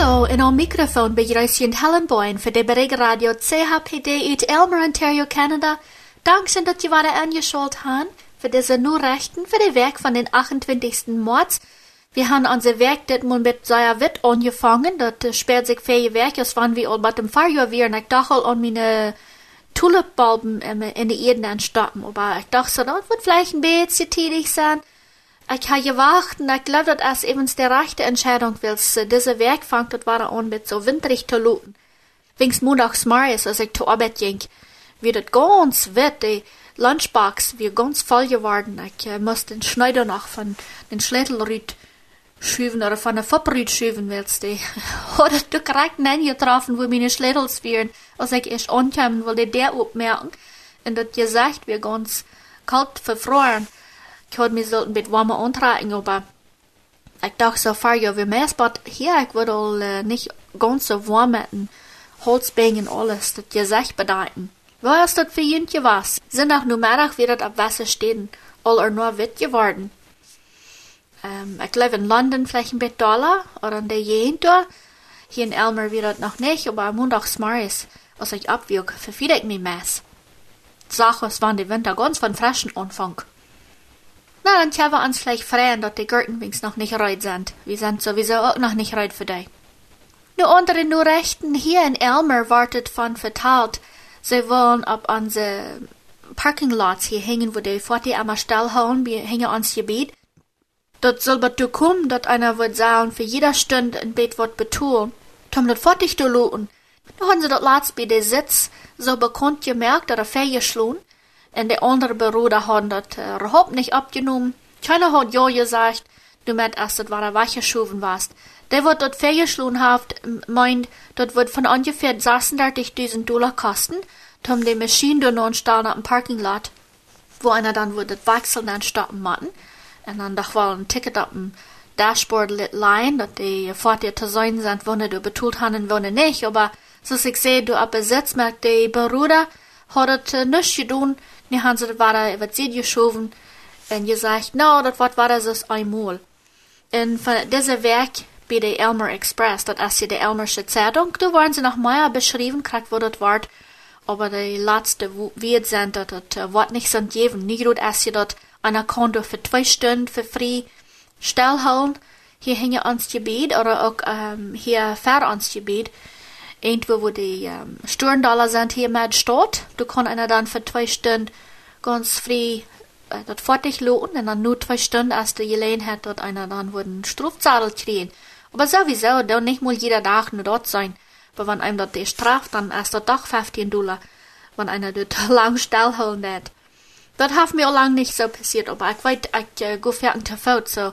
Hallo, in al microfoon begrüßt Helen Boyne für die Radio CHPD uit Elmer, Ontario, Canada. Dankeschön, dass ihr wieder angeschaut habt für diese nur Rechten für die Werk von den 28. März. Wir haben unser Werk das man mit sehr wit angefangen, das sperrt sich für Werk, es waren wir all mit dem Fahrjahr wir und ich dachte an meine Tulipbalben in die Erde entstanden, aber ich dachte so, das wird vielleicht ein bisschen tätig sein. Ich habe gewacht und ich glaube, dass es eben die rechte Entscheidung willst. Diese Werk fängt, das war an mit so winterig zu looten. Wings montags morgens, als ich zur Arbeit ging, wird das ganz wit, die Lunchbox wir ganz voll geworden. Ich äh, musste den Schneider noch von den Schlädelrüt schieben oder von der Fopprüt schieben willst du. Oder du direkt getroffen, wo meine Schlädels wären, als ich erst ankommen, wollte der aufmerken. Und das gesagt, wir ganz kalt verfroren. Ich mich so ein bisschen warmer antragen, aber ich dachte so far, ja, wie mehr aber hier, ich würde all, äh, nicht ganz so warm mit dem Holzbein und alles, das gesagt bedeuten. Was dat für jintje was? Sind auch nur Mittag wieder ab Wasser stehen, all er nur wit geworden. Ähm, ich lebe in London vielleicht ein bisschen Dollar, oder in der da. Hier in Elmer wird das noch nicht, aber am Montags morgens, als ich abwiege, verfiede ich mich mehr. Sache, es waren die Winter ganz von frischen Anfang. Na, dann können wir uns vielleicht freuen, dass die Gürtenwings noch nicht reit sind. Wir sind sowieso auch noch nicht reit für dich. Nur andere nur Rechten hier in Elmer wartet von verteilt, Sie wollen op onze parkinglots hier hängen, wo die Forti einmal Stall hauen, wir hängen ans Gebiet. Dort soll aber kommen, dat einer wird sagen, für jeder Stunde ein Bett wird betun. Tom dat fortig du luten. Da haben sie dort laatst bei der Sitz so bekannt gemerkt, dass er fehlgeschlagen. Und der andere Bruder hat dat überhaupt nicht abgenommen. Keiner hat ja gesagt, du meint erst, dat war er weggeschoben warst. Der wird dort fehlgeschlagen haft, meint, dort wird von ungefähr 36.000 Dollar kosten, um die Maschine dort noch stehen am Parkinglot, wo einer dann würde wechseln dann stoppen machen. Und dann doch war ein Ticket auf dem Dashboard leihen, dass die Fahrten zu sein sind, wo du betult haben, wo nicht, aber so ich sehe, du ab Besitz merkt, die Bruder hat es nichts getan, die haben sie das weiter über sie geschoben, und gesagt, no, das war das einmal. Und von diesem Werk bei der Elmer Express, dat als je de Elmersche Zeitung, da waren sie noch mehr beschrieben, kriegt, wo das Wort, aber die letzte wird sind, dat das Wort nicht sind geben. Nicht gut, als je dort einer Konto für zwei Stunden für frei stillhalten, hier hänge ans Gebiet, oder auch ähm, hier fair ans Gebiet, irgendwo, wo die ähm, Sturndollar sind, hier mit Stadt, du kannst einer dann für zwei Stunden ganz frei äh, dat fertig loten und dann nur zwei Stunden, als der Gelegenheit dort einer dann wurden Strafzahl kriegen. Aber sowieso, da nicht mal jeder Tag nur dort sein. Aber wenn einem dort die straft, dann erst dort doch 15 Dollar, wenn einer dort lang stillhalten wird. Das hat mir auch lang nicht so passiert, aber ich weiß, ich äh, gehe fertig zu Fout, so,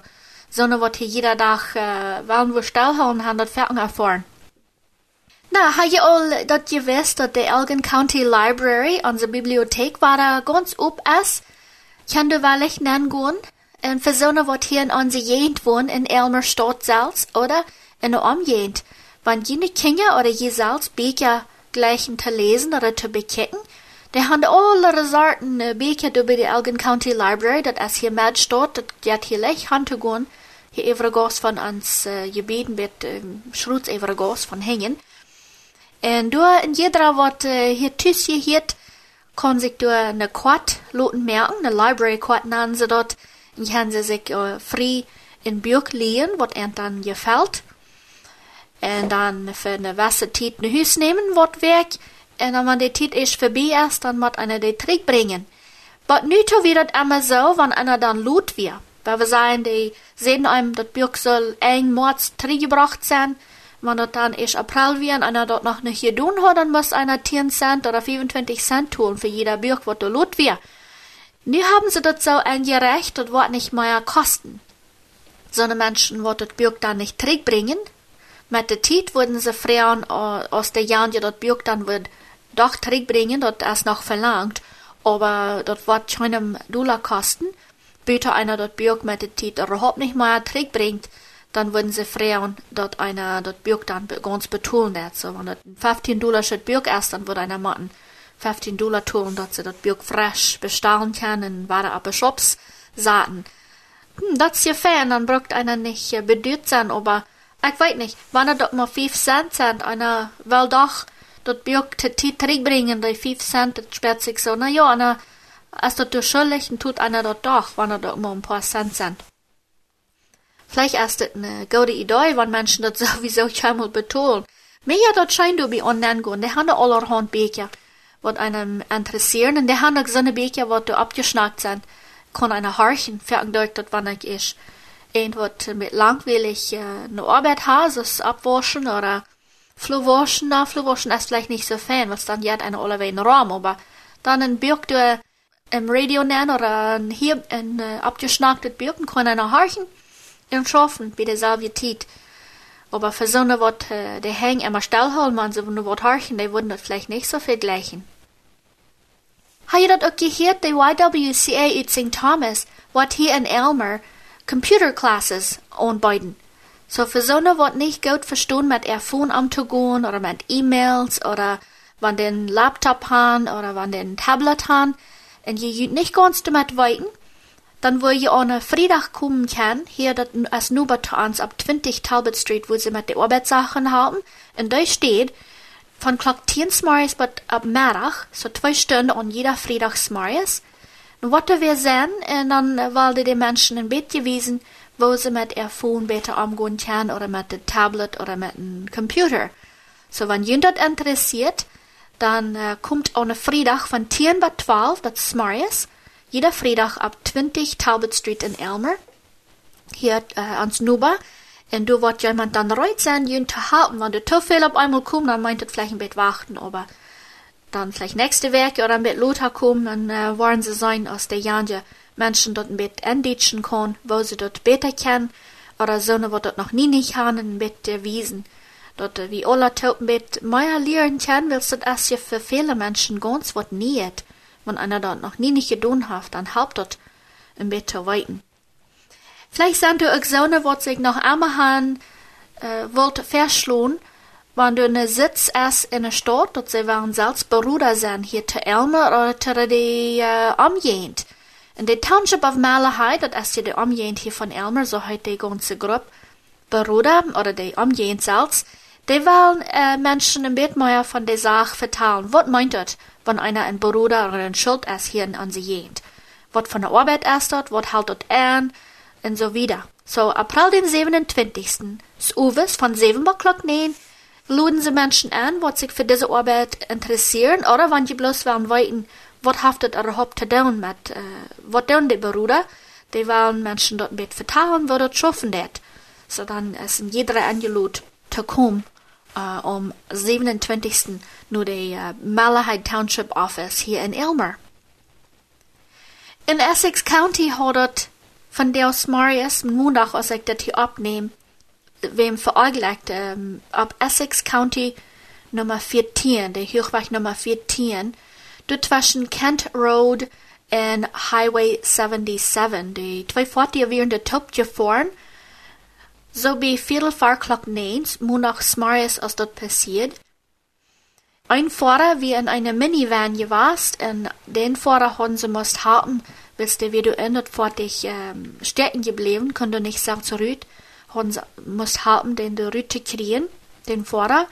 sondern wird hier jeder Tag, äh, wollen wir stillhalten, haben das fertig erfahren. Na, habt ihr all dat gewusst, dass die Elgin County Library, unsere Bibliothek, war da ganz ob es? Kann du wirklich nennen gehen? En verzonnen wat hier in onze Gegend wohnen, in Elmer Stadt selbst, oder in der Umgegend. Wenn jene Kinder oder je selbst Bücher gleichen zu lesen oder zu bekicken, die haben alle Sorten äh, Bücher über die Elgin County Library, das ist hier mit steht, das geht hier leicht gehen. Hier evergos von uns äh, gebeten mit ähm, Schrutz evergos von hängen. Und du in jeder, was hier tüss hier kann sich du eine Quad loten merken, eine Library Quad nennen sie dort, gaan ze zich uh, frei in Buch leren, wat er dann gefällt. Und dann für eine Wasser Zeit nach Hus nehmen, wat weg. Und dann, wenn die Zeit ist vorbei ist, dann muss einer die Trick bringen. Aber nicht das immer so, wenn einer dann lut wird. Weil wir sagen, die sehen einem, das Buch soll ein Mord gebracht sein. Wenn das dann ist April wird und einer dort noch nicht getan hat, dann muss einer 10 Cent oder 25 Cent tun für jeder Buch, was da lut wird. Nu haben sie das so eingereicht, das wird nicht mehr kosten. So eine Menschen wird das Buch dann nicht bringen. Mit der Zeit würden sie Frauen aus der Jahren, die das Buch dann wird, doch bringen, das ist noch verlangt. Aber das wird schon einem Dollar kosten. Bitte einer das Buch mit der Zeit überhaupt nicht mehr bringt, dann würden sie Frauen dort einer das Buch dann ganz betonen. So, wenn das 15 Dollar Buch ist, dann würde einer machen 15 dollar tun, dat ze dat Björk fresh bestellen können, waren aber Shops saten. Hm, das ist ja fair, dann braucht einer nicht äh, bedürft sein, aber Ich weiß nicht, wann er dort mal 5 Cent sind, einer will doch dort Björk te Tiet bringen, die 5 Cent, das sperrt sich so, na ja, einer, als dort schuldig, tut einer dort doch, wann er dort mal ein paar Cent sind. Vielleicht das eine gute Idee, wenn Menschen das sowieso einmal betonen. Mir ja, dort scheint du bei online gehen, die haben allerhand Becher, was einem interessieren, und die haben auch so eine Becher, was du abgeschnackt sind, kann einer horchen, fertig dort, dort, wann ich ist. Ein, was mit langweilig äh, eine Arbeit hat, das abwaschen oder Flurwaschen, na, Flurwaschen ist vielleicht nicht so fan, was dann jetzt eine alle in Raum, aber dann ein Birk du im Radio nennen oder ein hier ein äh, abgeschnacktes Birken kann einer horchen, und schaffen, wie der selbe Zeit. Aber für so eine Wort, äh, die hängen immer stillhalten, man so eine Wort horchen, die würden das vielleicht nicht so viel gleichen. Habe ihr das auch gehört, die YWCA in St. Thomas, wat hier in Elmer Computer Classes anbieten. So für so eine Wort nicht gut verstehen mit ihr Phone umzugehen oder mit E-Mails oder wann den Laptop haben oder wann den Tablet haben und je nicht ganz damit weiten, dann wo je an Freitag kommen kann, hier dat als uns ab 20 Talbot Street, wo sie mit den Arbeitssachen haben, und da steht, von Klock 10 Smarries bis ab Mittag, so zwei Stunden an jeder Freitag Smarries. Und was wir sehen, und dann wollte die Menschen im Bett gewesen, wo sie mit ihr Phone besser umgehen können, oder mit dem Tablet, oder mit dem Computer. So, wenn jemand interessiert, dann äh, kommt an Freitag von 10 bis 12, das Smarries, jeder Freitag ab 20 Talbot Street in Elmer, hier äh, ans Nuba. Und du wird jemand dann reut sein, ihn zu halten. Wenn du zu viel auf einmal kommt, dann meint es vielleicht ein bisschen warten, aber dann vielleicht nächste Woche oder ein bisschen Lothar kommen, dann äh, wollen sie sein, aus der Janja Menschen dort ein bisschen enditschen können, wo sie dort besser kennen, oder so, wo dort noch nie nicht haben, ein bisschen wiesen. Dort, äh, wie alle ein bisschen mehr lernen können, willst du das ja für viele Menschen ganz was nicht wenn einer dort noch nie nicht getan hat, dann halb dort ein bisschen weiten. Vielleicht sind du auch so was sich noch einmal haben, äh, wollt verschlohn, wenn du ne Sitz erst in der Stadt, dort sie waren selbst Bruder sein, hier zu Elmer oder zu die, äh, Umgehend. In der Township of Malahide, das ist ja der Umgehend hier von Elmer, so heute die ganze Gruppe, Bruder oder die Umgehend selbst, die wollen äh, Menschen ein bisschen von der Sache vertellen. Was meint das? wenn einer ein Bruder oder ein Schuld ist hier an sie jent. Wat von der Arbeit ist dort, wat halt dort an, und so wieder. So, April den 27. Uwes von 7 Uhr nehmen, luden sie Menschen an, wat sich für diese Arbeit interessieren, oder wenn die bloß wollen weiten, wat haftet er überhaupt zu tun mit, äh, wat tun die Bruder, die wollen Menschen dort mit vertrauen, wo dort schaffen det. So, dann ist jeder angelud zu kommen uh, om 27. nu de uh, Malahide Township Office hier in Elmer. In Essex County hat von Deus Marius Montag, als ich das hier abnehme, wem verargleicht, um, ab Essex County Nummer 14, der Hochweg Nummer 14, dort zwischen Kent Road und Highway 77. Die zwei Fahrten werden der Top gefahren, so bij veel Fahrklocknames moet noch smarres als dat passiert. Ein Fahrer wie in einer Minivan gewast, und den Fahrer haben sie musst haben, bis der wieder in und fertig ähm, stecken geblieben, konnte nicht sagen zurück, haben sie musst haben, den der Rüte kriegen, den Fahrer.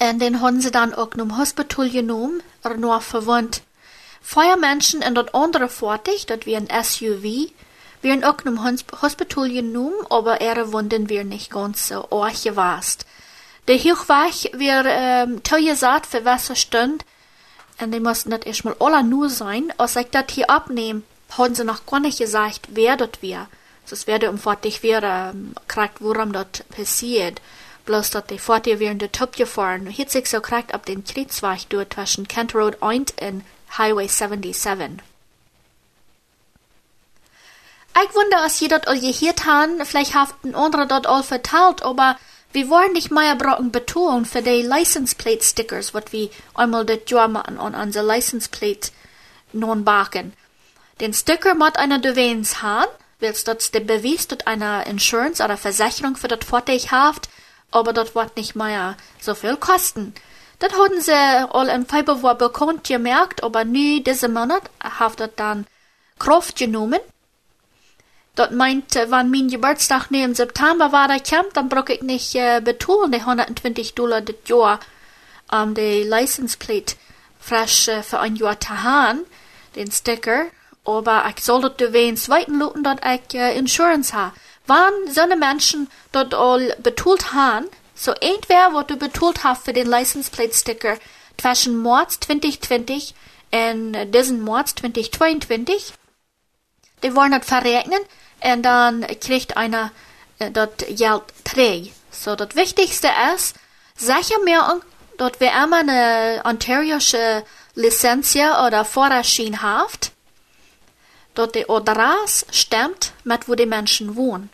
Und den haben sie dann auch zum Hospital genommen, oder nur verwundt. Feuermenschen in dort andere fertig, dort wie ein SUV, wir haben auch im Hospital genommen, aber ihre Wunden wir nicht ganz so arg gewast. Der Hochweg wir ähm, teuer satt für Wasserstund, und die mussten das erstmal alle nur sein. Als ich das hier abnehme, haben sie noch gar nicht gesagt, wer dort wir. Das werde um fertig wir ähm, kriegt, worum dort passiert. Bloß dort die Forte wir in der Top gefahren. Sich so kriegt ab den Kreuzweg dort zwischen Kent Road 1 und Highway 77. Ich wundere, als je dat al gehört han, vielleicht haft ein anderer dort all verteilt, aber wir wollen nicht mehr brocken betonen für die License Plate Stickers, wat wir einmal das Jahr machen an unser License Plate nun backen. Den Sticker mat einer Dewens han, willst dort der Beweis dort einer Insurance oder Versicherung für das Fahrzeug haft, aber dort wird nicht mehr so viel kosten. Das haben sie all im Februar bekannt gemerkt, aber nie diesen Monat haft dort dann Kraft genommen Dat meint, wann mein Geburtstag nu im September war, der kommt, dann brauch ich nicht äh, betonen, die 120 Dollar das Jahr, um die License Plate frisch äh, für ein Jahr zu haben, den Sticker. Aber ich soll dort wen zweiten luten, dass ich äh, Insurance habe. Wann so eine Menschen dort all betult haben, so entweder, was du betult hast für den License Plate Sticker zwischen März 2020 und diesen März 2022, die wollen das verrechnen, und dann kriegt einer äh, das Geld drei. So, das Wichtigste ist, sicher mehr, dass wir immer eine ontarioische Lizenz oder Vorerschien haft, dort die Adresse stimmt mit wo die Menschen wohnen.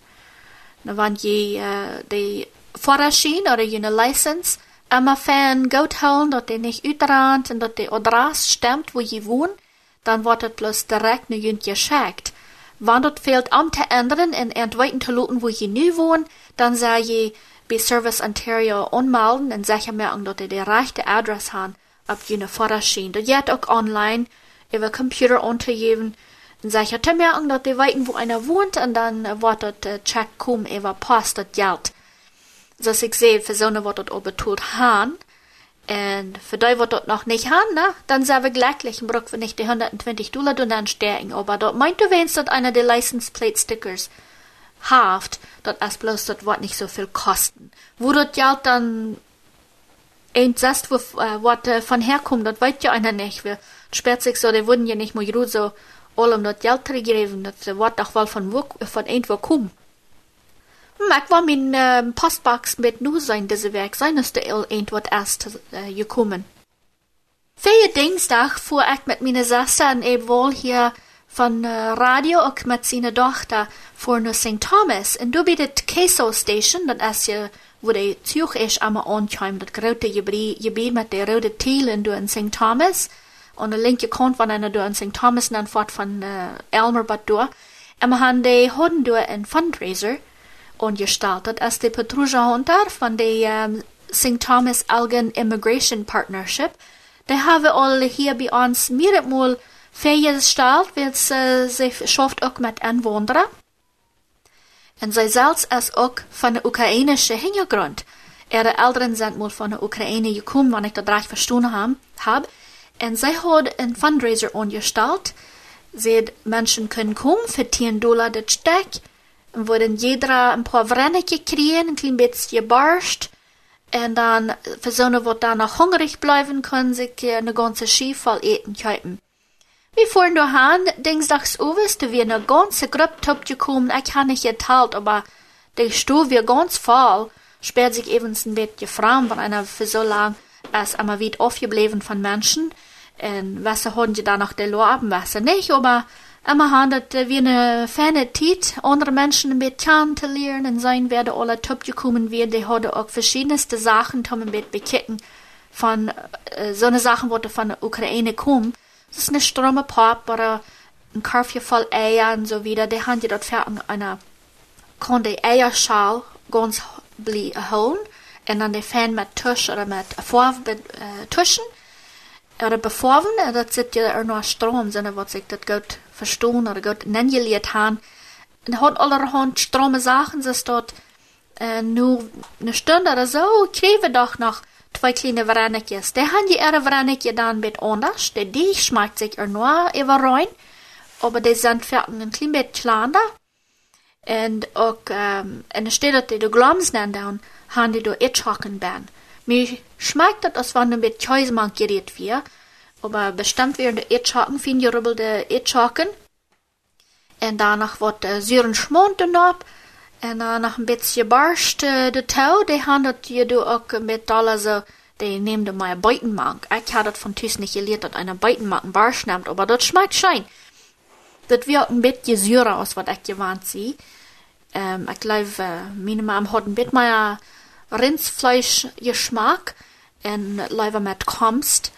Wenn je äh, die Vorerschien oder eine Licenz immer fan gut holen, dass die nicht uitrannt und dass die Adresse stimmt, wo je wohnen, dann wird das bloß direkt nur geschickt. Wann dort fehlt am te ändern en entweiten te laten wo je nu wohnt, dann sei je bei Service Ontario anmelden en sicher merken, dass die die rechte Adresse haben, ab jene Vorderschien. Das geht auch online über Computer untergeben. Und sicher te merken, dass die weiten, wo einer wohnt, und dann wird das äh, Check kommen über Post, das Geld. So ich sehe, für so eine wird das auch Und für die, was dort noch nicht haben, ne, dann sind wir glücklich und brauchen wir nicht die 120 Dollar dann stärken. Aber dort meint du wenigstens, dass einer der License Plate Stickers haft, dort erst bloß, dort wird nicht so viel kosten. Wo dort Geld dann entsetzt, wo, äh, was äh, von herkommt, das weiß ja einer nicht. Wir sperrt sich so, die wurden ja nicht mehr so allem dort Geld gegeben, das wird doch wohl von wo, von irgendwo kommen. Ik wou mijn uh, postbox met nu zijn deze week, zijn is de il eind wat erst uh, gekommen. Vele Dingsdag fuhr ich mit meiner Schwester und Ebwohl hier von uh, Radio auch mit seiner Tochter vor nach St. Thomas. Und du bist Queso Station, das ist ja, wo die Zug ist, einmal ankommt, das große Gebiet mit der roten Thielen du in St. Thomas. Und der linke Kant von einer du in St. Thomas und dann fort von uh, Elmer Bad du. Und wir haben die Hoden du ein Fundraiser gestartet als de Petruja von der um, St. Thomas Algen Immigration Partnership. De hebben al hier bij ons meermaal vrijgesteld, weil ze zich schafft ook met inwoners. En zij zelfs is ook van de Oekraïnische Hintergrund. Ihre Eltern sind mal von der Ukraine gekommen, wenn ich das recht verstanden habe. Und sie hat einen Fundraiser angestellt. Sie Menschen können kommen für 10 Dollar das Stück worden jeder ein paar Vrennetje kriegen, ein klein bisschen Barst. Und dann, eine, die dann noch hungrig bleiben, können sich eine ganze Skifall eten kaufen. Wie vorhin du han, dingsdags uwes, du wir eine ganze Gruppe top gekommen, ich habe nicht geteilt, aber der Stuhl wir ganz voll, sperrt sich eben ein bisschen Frauen, wenn einer für so lang ist einmal wieder aufgeblieben von Menschen. Und Wasser haben die dann noch der Wasser nicht, aber Immer handelt wie eine ferne Zeit, andere Menschen mit zu lernen und sein werden alle top gekommen werden, die haben auch verschiedenste Sachen um mit bekicken von äh, so eine Sachen, die von der Ukraine kommen. Das ist eine Ströme Pop oder ein Karfje voll Eier und so wieder. Die haben die dort für eine, kann die Eierschal ganz holen und dann die Fan mit Tusch oder mit Vorf äh, tuschen oder bevorven, dat zit je er nog stroom zijn, wat zich dat verstaan oder gut nenjeliert han. En hat allerhand strome Sachen, das dort äh, nur eine Stunde oder so, kriegen doch noch zwei kleine Vrannetjes. Der haben die ihre Vrannetje dann mit anders, der die schmeckt sich er nur über rein, aber die sind für ein klein bisschen kleiner. Und auch, ähm, in der Stadt, die du glaubst, dann haben die du itchaken ben. Mir schmeckt das, als wenn du mit Käsemann gerät Aber bestimmt werden die Itchaken, fin gerubbelde Itchaken. Und danach wird der Syren schmont ab. Und danach ein bisschen barst äh, de Tau, die je du auch mit Dollar so, die nehmen mal ein Beutenmank. Ich habe das von Tüß nicht gelehrt, dass einer Beutenmank ein Barsch nimmt, aber das schmeckt schein. Das wird ein bisschen sürer aus, was ich gewandt sie. Ähm, ich glaube, meine Mom hat ein bisschen mehr Rindsfleischgeschmack und lieber mit kommst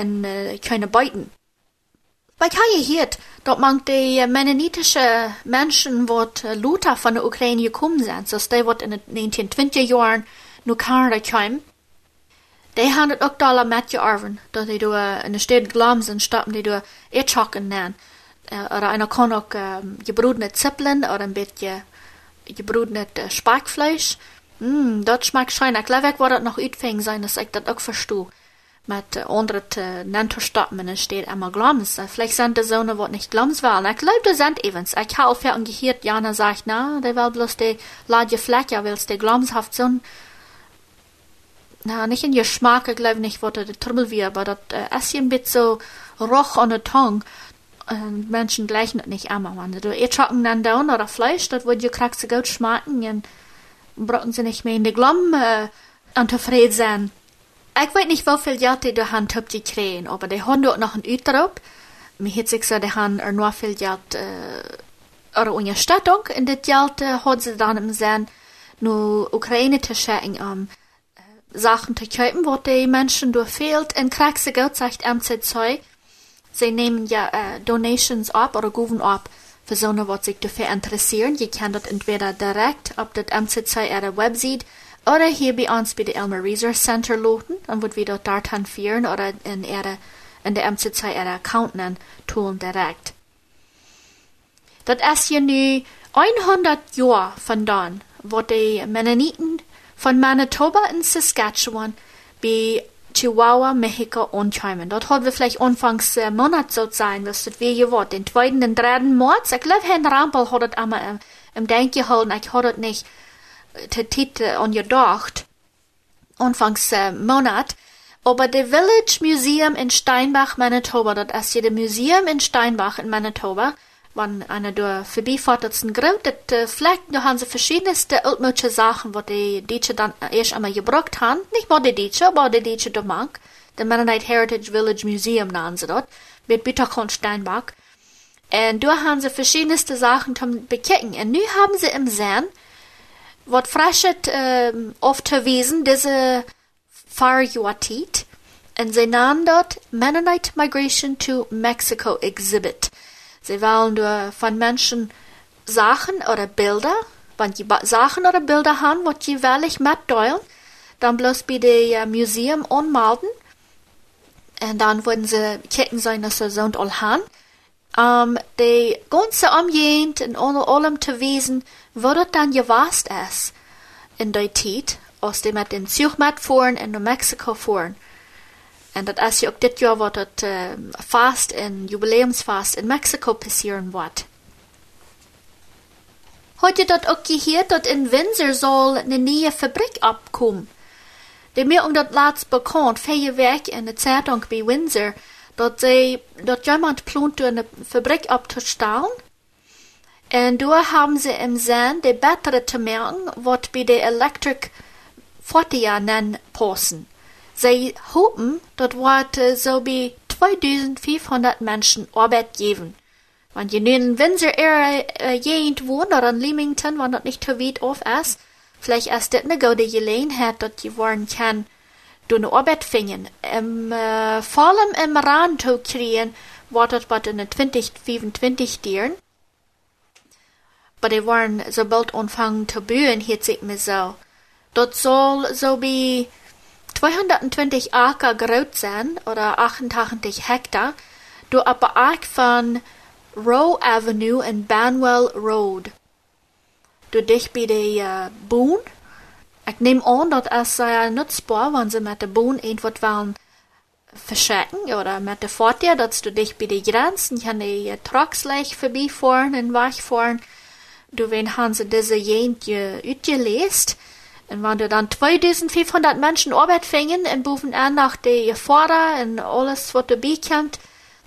und äh, keine Beuten. Weil kann je hört, dort man die mennonitische Menschen, wat äh, Luther von der Ukraine gekommen sind, so die wat in den 1920 Jahren nu Kanada kamen, die haben auch da mit gearbeitet, dass die in der Stadt glauben sind, stoppen die da Erschocken nennen. oder einer kann auch ähm, gebrodene Zippeln oder ein bisschen gebrodenes äh, Speckfleisch. Mm, das schmeckt schön. Ich glaube, ich werde noch uitfängen sein, dass ich das auch verstehe. Mit äh, anderen äh, Nenterstappen steht immer Glams. Äh, vielleicht sind die Söhne, die nicht Glams wollen. Ich glaube, das sind evens. Ich habe auch gehört, Jana sagt, na, der will bloß die Ladje Fleck, ja, weil es die Glamshaft sind. Na, nicht in Geschmack, ich glaube nicht, was der Trümmel wird, aber das äh, ist ein bisschen so roch an der Tongue. Und Menschen gleichen das nicht immer. Wenn du etrocken dann down oder Fleisch, das wird je kriegst gut schmecken und brauchen sie nicht mehr in die Glamm äh, unzufrieden sein. Ich weiß nicht, wie viel Geld die haben top gekriegt, aber die dort noch ein Uterop. Mir hat sich gesagt, die haben er nur viel Geld, äh, oder Unterstützung, und das Geld äh, hat sie dann im Sinn, nur Ukraine zu schicken, um äh, Sachen zu kaufen, wo die Menschen durch fehlt, und kriegst du Geld, sagt MC2, Sie nehmen ja äh, Donations ab oder Guven ab für so eine, was sich dafür interessieren. Je kann das entweder direkt auf das MCC ihrer Website oder hier bei uns bei der Elmer Resource Center loten, dann wird wir dort führen oder in, ihre, in der MCC ihre Account tun direkt. Das ist ja nu 100 Jahre von dann, wo die Mennoniten von Manitoba in Saskatchewan bei Chihuahua, Mexiko ankommen. Dort haben wir vielleicht anfangs äh, Monat so sein, was das wie geworden. Den zweiten, den dritten Monat. Ich glaube, Herrn Rampel hat das einmal im, im Denk gehalten. Ich habe das nicht Titel angedacht. Anfangs äh, Monat. Aber der Village Museum in Steinbach, Manitoba, das ist ja das Museum in Steinbach in Manitoba, wann einer der vorbeifahrtsten Grund, das äh, Fleck, da haben sie verschiedenste altmodische Sachen, wo die Deutsche dann erst einmal gebracht haben. Nicht nur die Deutsche, aber die Deutsche der Mank. Der Mennonite Heritage Village Museum nannen sie dort, mit Bitterkorn Steinbach. Und da haben sie verschiedenste Sachen zum bekicken. Und nun haben sie im Sinn, was freschet ähm, oft gewesen, diese Fahrjuatit. Und sie nannen dort Mennonite Migration to Mexico Exhibit. Sie wollen nur von Menschen Sachen oder Bilder, wenn die Sachen oder Bilder haben, was wirklich mitteilen, dann bloß bei dem uh, Museum anmelden. Und dann würden sie kicken sein, dass sie so all haben. Um, die ganze und ohne allem zu wissen, wo das dann gewasst ist in der Zeit, aus dem mit den Zug mitfahren und in Mexiko fahren. En dat als je ook dit jaar wat het uh, fast en jubileumsfast in Mexico passieren wird. Heute dat ook gehört, dat in Windsor soll eine neue Fabrik abkommen. De mir um dat laatst bekannt, vier Werk in der Zeitung bei Windsor, dat sie, dat jemand plant, eine Fabrik abzustellen. Und da haben sie im Sinn, die Batterie zu merken, was bei der Electric 40 nennen passen. Sie hoffen, dort wird so wie 2500 Menschen Arbeit geben. Wenn je in Windsor eher äh, jemand wohnt oder in Leamington, wenn das nicht zu weit auf ist, vielleicht ist das eine gute Gelegenheit, dass die wollen kann, finden. Im, äh, vor allem im Rand zu kriegen, wird das bei den 2025 Jahren. Aber die wollen so bald anfangen zu bauen, hier sieht mir so. Dort soll so wie 220 Acker groß sein, oder 88 Hektar, du aber auch von Row Avenue und Banwell Road. Du dich bei der uh, Ich nehme an, dass es sehr nutzbar, wenn sie mit der Boon irgendwas wollen verschicken oder mit der Fortier, dass du dich bei den Grenzen kann die Trucks leicht vorbeifahren und wegfahren. Du, wenn haben sie diese Jent utgelesen, und wenn du dann 2500 Menschen Arbeit fingen und bufen an nach der Vorder und alles, was dabei kommt,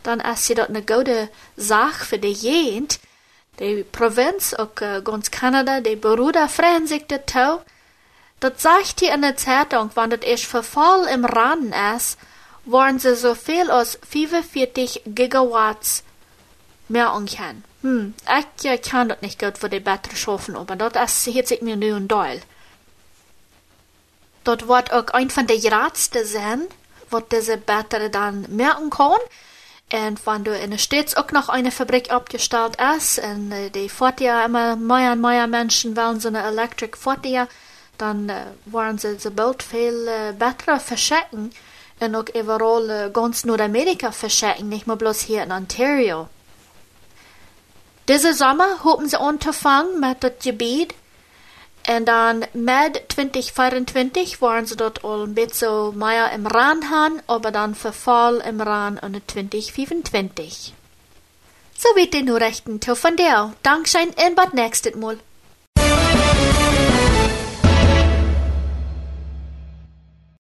dann ist sie dort eine gute Sache für die Gegend. Die Provinz, auch äh, ganz Kanada, die Bruder freuen sich dazu. Das sagt hier in der Zeitung, wenn das erst Verfall im Rahmen ist, wollen sie so viel als 45 Gigawatts mehr umgehen. Hm, ich kann das nicht gut für die Batterie schaffen, aber das ist jetzt mir nur ein Deul. Dort wird auch ein von der Ratste sein, wo diese Batterie dann merken kann. Und wenn du in der Stadt auch noch eine Fabrik abgestellt ist, und äh, die Fortia immer mehr und mehr Menschen wollen so eine Electric Fortia, dann wollen sie so bald viel Batterien verschicken und auch überall ganz Nordamerika verschicken, nicht nur bloß hier in Ontario. Diese Sommer hopen sie anzufangen mit das Gebiet. Und dann mit 2024 waren sie dort all ein bisschen mehr im Rand haben, aber dann verfall im Rand an 2025. So wird die Nachrichten von dir. Dankeschön und bis nächstes Mal.